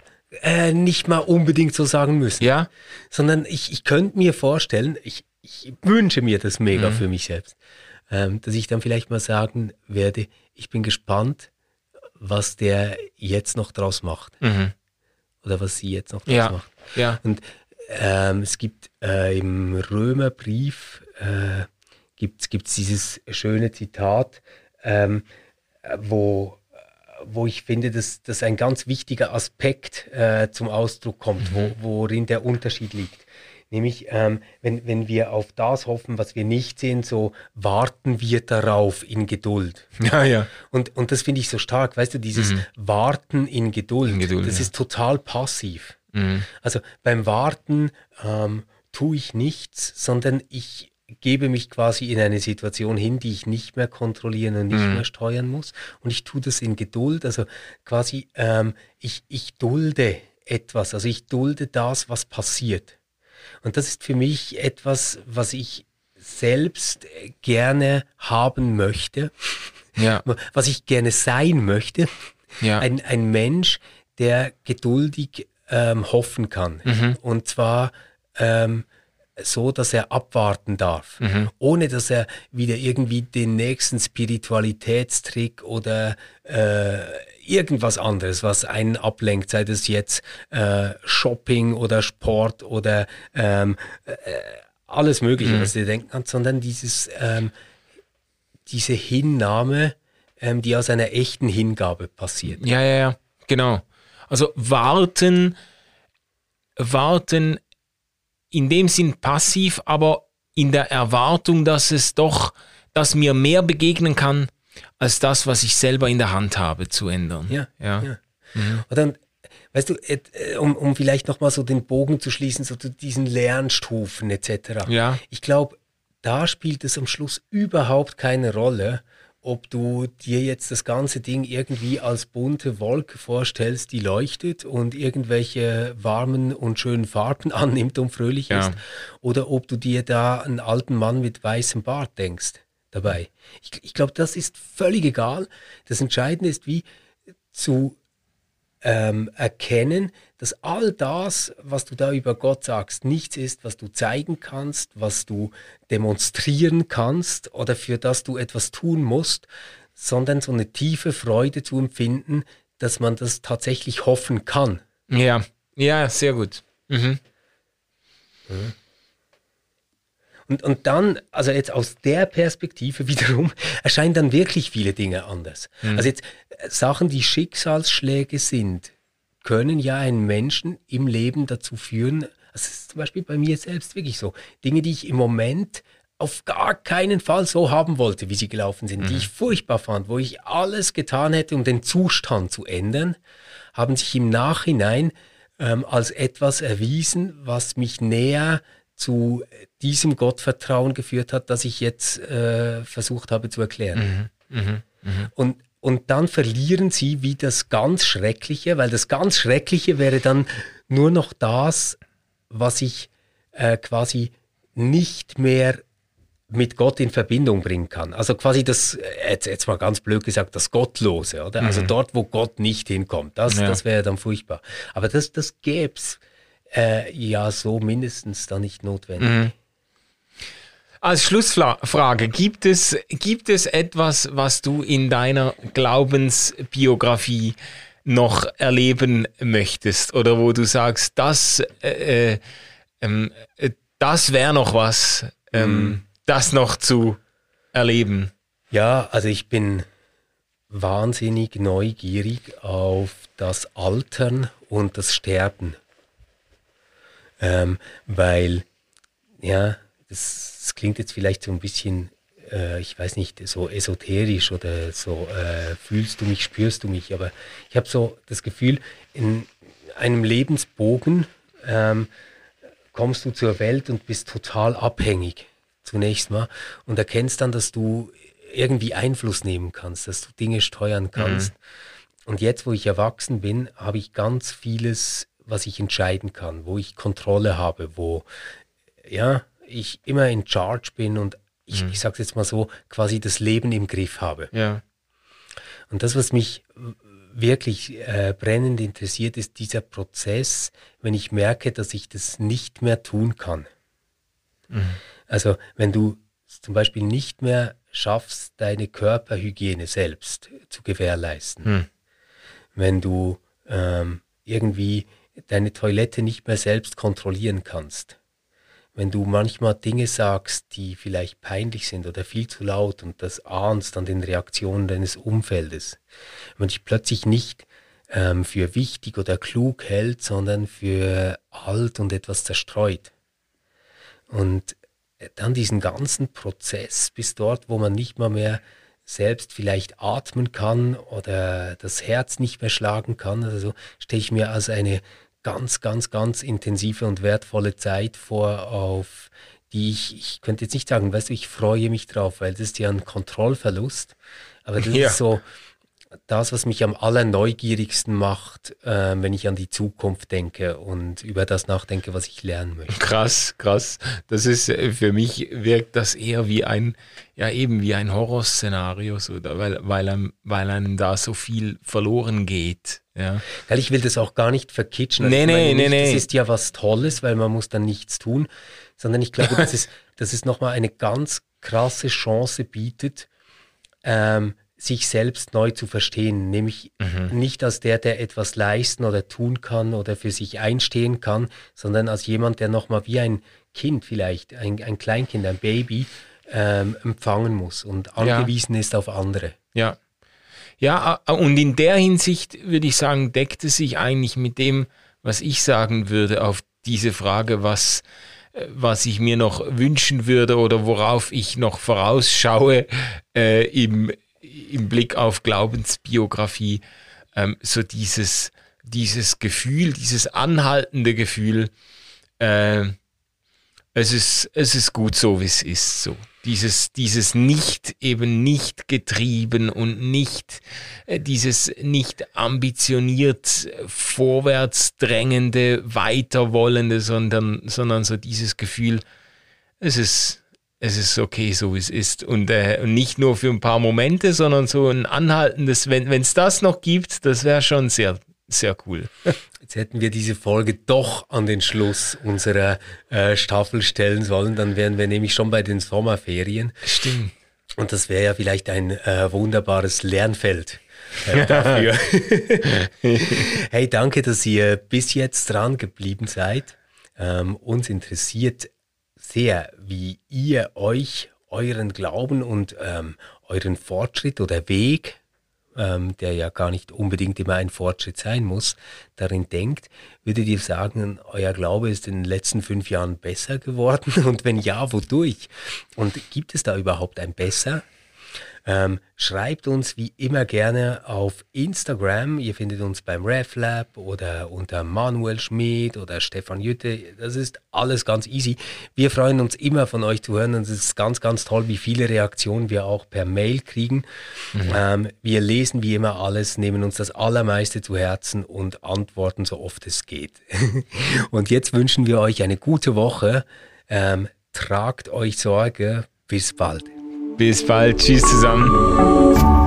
äh, nicht mal unbedingt so sagen müssen. Ja. Sondern ich, ich könnte mir vorstellen, ich, ich wünsche mir das mega mhm. für mich selbst, ähm, dass ich dann vielleicht mal sagen werde, ich bin gespannt, was der jetzt noch draus macht. Mhm. Oder was sie jetzt noch draus ja. macht. Ja. Und ähm, es gibt äh, im Römerbrief äh, gibt es dieses schöne Zitat, ähm, wo, wo ich finde, dass das ein ganz wichtiger Aspekt äh, zum Ausdruck kommt, mhm. wo, worin der Unterschied liegt. Nämlich, ähm, wenn, wenn wir auf das hoffen, was wir nicht sehen, so warten wir darauf in Geduld. Ja, ja. Und, und das finde ich so stark, weißt du, dieses mhm. Warten in Geduld, in Geduld das ja. ist total passiv. Mhm. Also beim Warten ähm, tue ich nichts, sondern ich gebe mich quasi in eine Situation hin, die ich nicht mehr kontrollieren und nicht mhm. mehr steuern muss. Und ich tue das in Geduld, also quasi, ähm, ich, ich dulde etwas, also ich dulde das, was passiert. Und das ist für mich etwas, was ich selbst gerne haben möchte, ja. was ich gerne sein möchte. Ja. Ein, ein Mensch, der geduldig ähm, hoffen kann. Mhm. Und zwar ähm, so, dass er abwarten darf, mhm. ohne dass er wieder irgendwie den nächsten Spiritualitätstrick oder äh, irgendwas anderes, was einen ablenkt, sei das jetzt äh, Shopping oder Sport oder ähm, äh, alles Mögliche, mhm. was du denken kannst, sondern dieses, ähm, diese Hinnahme, ähm, die aus einer echten Hingabe passiert. Ja, ja, ja, genau. Also warten, warten in dem Sinn passiv, aber in der Erwartung, dass es doch, dass mir mehr begegnen kann, als das, was ich selber in der Hand habe, zu ändern. Ja. ja. ja. Mhm. Und dann, weißt du, äh, um, um vielleicht nochmal so den Bogen zu schließen, so zu diesen Lernstufen etc. Ja. Ich glaube, da spielt es am Schluss überhaupt keine Rolle, ob du dir jetzt das ganze Ding irgendwie als bunte Wolke vorstellst, die leuchtet und irgendwelche warmen und schönen Farben annimmt und fröhlich ja. ist, oder ob du dir da einen alten Mann mit weißem Bart denkst dabei. Ich, ich glaube, das ist völlig egal. Das Entscheidende ist, wie zu ähm, erkennen, dass all das, was du da über Gott sagst, nichts ist, was du zeigen kannst, was du demonstrieren kannst oder für das du etwas tun musst, sondern so eine tiefe Freude zu empfinden, dass man das tatsächlich hoffen kann. Ja, ja, sehr gut. Mhm. Mhm. Und, und dann, also jetzt aus der Perspektive wiederum, erscheinen dann wirklich viele Dinge anders. Mhm. Also jetzt äh, Sachen, die Schicksalsschläge sind, können ja einen Menschen im Leben dazu führen, das ist zum Beispiel bei mir selbst wirklich so, Dinge, die ich im Moment auf gar keinen Fall so haben wollte, wie sie gelaufen sind, mhm. die ich furchtbar fand, wo ich alles getan hätte, um den Zustand zu ändern, haben sich im Nachhinein ähm, als etwas erwiesen, was mich näher zu diesem Gottvertrauen geführt hat, das ich jetzt äh, versucht habe zu erklären. Mhm, mh, mh. Und, und dann verlieren sie wie das ganz Schreckliche, weil das ganz Schreckliche wäre dann nur noch das, was ich äh, quasi nicht mehr mit Gott in Verbindung bringen kann. Also quasi das, jetzt, jetzt mal ganz blöd gesagt, das Gottlose, oder? Also mhm. Also dort, wo Gott nicht hinkommt. Das, ja. das wäre dann furchtbar. Aber das, das gäbe es äh, ja so mindestens dann nicht notwendig. Mhm. Als Schlussfrage, gibt es, gibt es etwas, was du in deiner Glaubensbiografie noch erleben möchtest oder wo du sagst, das, äh, äh, ähm, äh das wäre noch was, ähm, mhm. das noch zu erleben? Ja, also ich bin wahnsinnig neugierig auf das Altern und das Sterben ähm, weil, ja, das, das, klingt jetzt vielleicht so ein bisschen, äh, ich weiß nicht, so esoterisch oder so, äh, fühlst du mich, spürst du mich, aber ich habe so das Gefühl, in einem Lebensbogen ähm, kommst du zur Welt und bist total abhängig zunächst mal und erkennst dann, dass du irgendwie Einfluss nehmen kannst, dass du Dinge steuern kannst. Mhm. Und jetzt, wo ich erwachsen bin, habe ich ganz vieles was ich entscheiden kann, wo ich Kontrolle habe, wo ja, ich immer in Charge bin und ich, mhm. ich sage jetzt mal so, quasi das Leben im Griff habe. Ja. Und das, was mich wirklich äh, brennend interessiert, ist dieser Prozess, wenn ich merke, dass ich das nicht mehr tun kann. Mhm. Also wenn du zum Beispiel nicht mehr schaffst, deine Körperhygiene selbst zu gewährleisten, mhm. wenn du ähm, irgendwie deine Toilette nicht mehr selbst kontrollieren kannst. Wenn du manchmal Dinge sagst, die vielleicht peinlich sind oder viel zu laut und das ahnst an den Reaktionen deines Umfeldes. Wenn dich plötzlich nicht ähm, für wichtig oder klug hält, sondern für alt und etwas zerstreut. Und dann diesen ganzen Prozess bis dort, wo man nicht mal mehr selbst vielleicht atmen kann oder das Herz nicht mehr schlagen kann. Also stelle ich mir als eine ganz, ganz, ganz intensive und wertvolle Zeit vor, auf die ich, ich könnte jetzt nicht sagen, weißt du, ich freue mich drauf, weil das ist ja ein Kontrollverlust. Aber das ja. ist so das, was mich am allerneugierigsten macht, äh, wenn ich an die Zukunft denke und über das nachdenke, was ich lernen möchte. Krass, krass. Das ist äh, für mich wirkt das eher wie ein, ja eben wie ein Horrorszenario, so, weil, weil, einem, weil einem da so viel verloren geht. Ja. Weil ich will das auch gar nicht verkitschen. Also nee, nee, nee, nee. Das ist ja was Tolles, weil man muss dann nichts tun, sondern ich glaube, dass es, dass es nochmal eine ganz krasse Chance bietet, ähm, sich selbst neu zu verstehen, nämlich mhm. nicht als der, der etwas leisten oder tun kann oder für sich einstehen kann, sondern als jemand, der nochmal wie ein Kind vielleicht, ein, ein Kleinkind, ein Baby ähm, empfangen muss und angewiesen ja. ist auf andere. Ja, ja, und in der Hinsicht würde ich sagen, deckt es sich eigentlich mit dem, was ich sagen würde auf diese Frage, was, äh, was ich mir noch wünschen würde oder worauf ich noch vorausschaue äh, im, im Blick auf Glaubensbiografie. Ähm, so dieses, dieses Gefühl, dieses anhaltende Gefühl, äh, es ist, es ist gut so, wie es ist. So. Dieses, dieses nicht eben nicht getrieben und nicht, äh, dieses nicht ambitioniert vorwärts drängende, weiterwollende, sondern, sondern so dieses Gefühl, es ist, es ist okay, so wie es ist. Und äh, nicht nur für ein paar Momente, sondern so ein anhaltendes, wenn es das noch gibt, das wäre schon sehr, sehr cool. Jetzt hätten wir diese Folge doch an den Schluss unserer äh, Staffel stellen sollen, dann wären wir nämlich schon bei den Sommerferien. Stimmt. Und das wäre ja vielleicht ein äh, wunderbares Lernfeld. Äh, dafür. hey, danke, dass ihr bis jetzt dran geblieben seid. Ähm, uns interessiert sehr, wie ihr euch euren Glauben und ähm, euren Fortschritt oder Weg, ähm, der ja gar nicht unbedingt immer ein Fortschritt sein muss, darin denkt. Würdet ihr sagen, euer Glaube ist in den letzten fünf Jahren besser geworden? Und wenn ja, wodurch? Und gibt es da überhaupt ein Besser? Ähm, schreibt uns wie immer gerne auf Instagram. Ihr findet uns beim RefLab oder unter Manuel Schmid oder Stefan Jütte. Das ist alles ganz easy. Wir freuen uns immer von euch zu hören und es ist ganz, ganz toll, wie viele Reaktionen wir auch per Mail kriegen. Mhm. Ähm, wir lesen wie immer alles, nehmen uns das Allermeiste zu Herzen und antworten so oft es geht. und jetzt wünschen wir euch eine gute Woche. Ähm, tragt euch Sorge. Bis bald. Bis bald. Tschüss zusammen.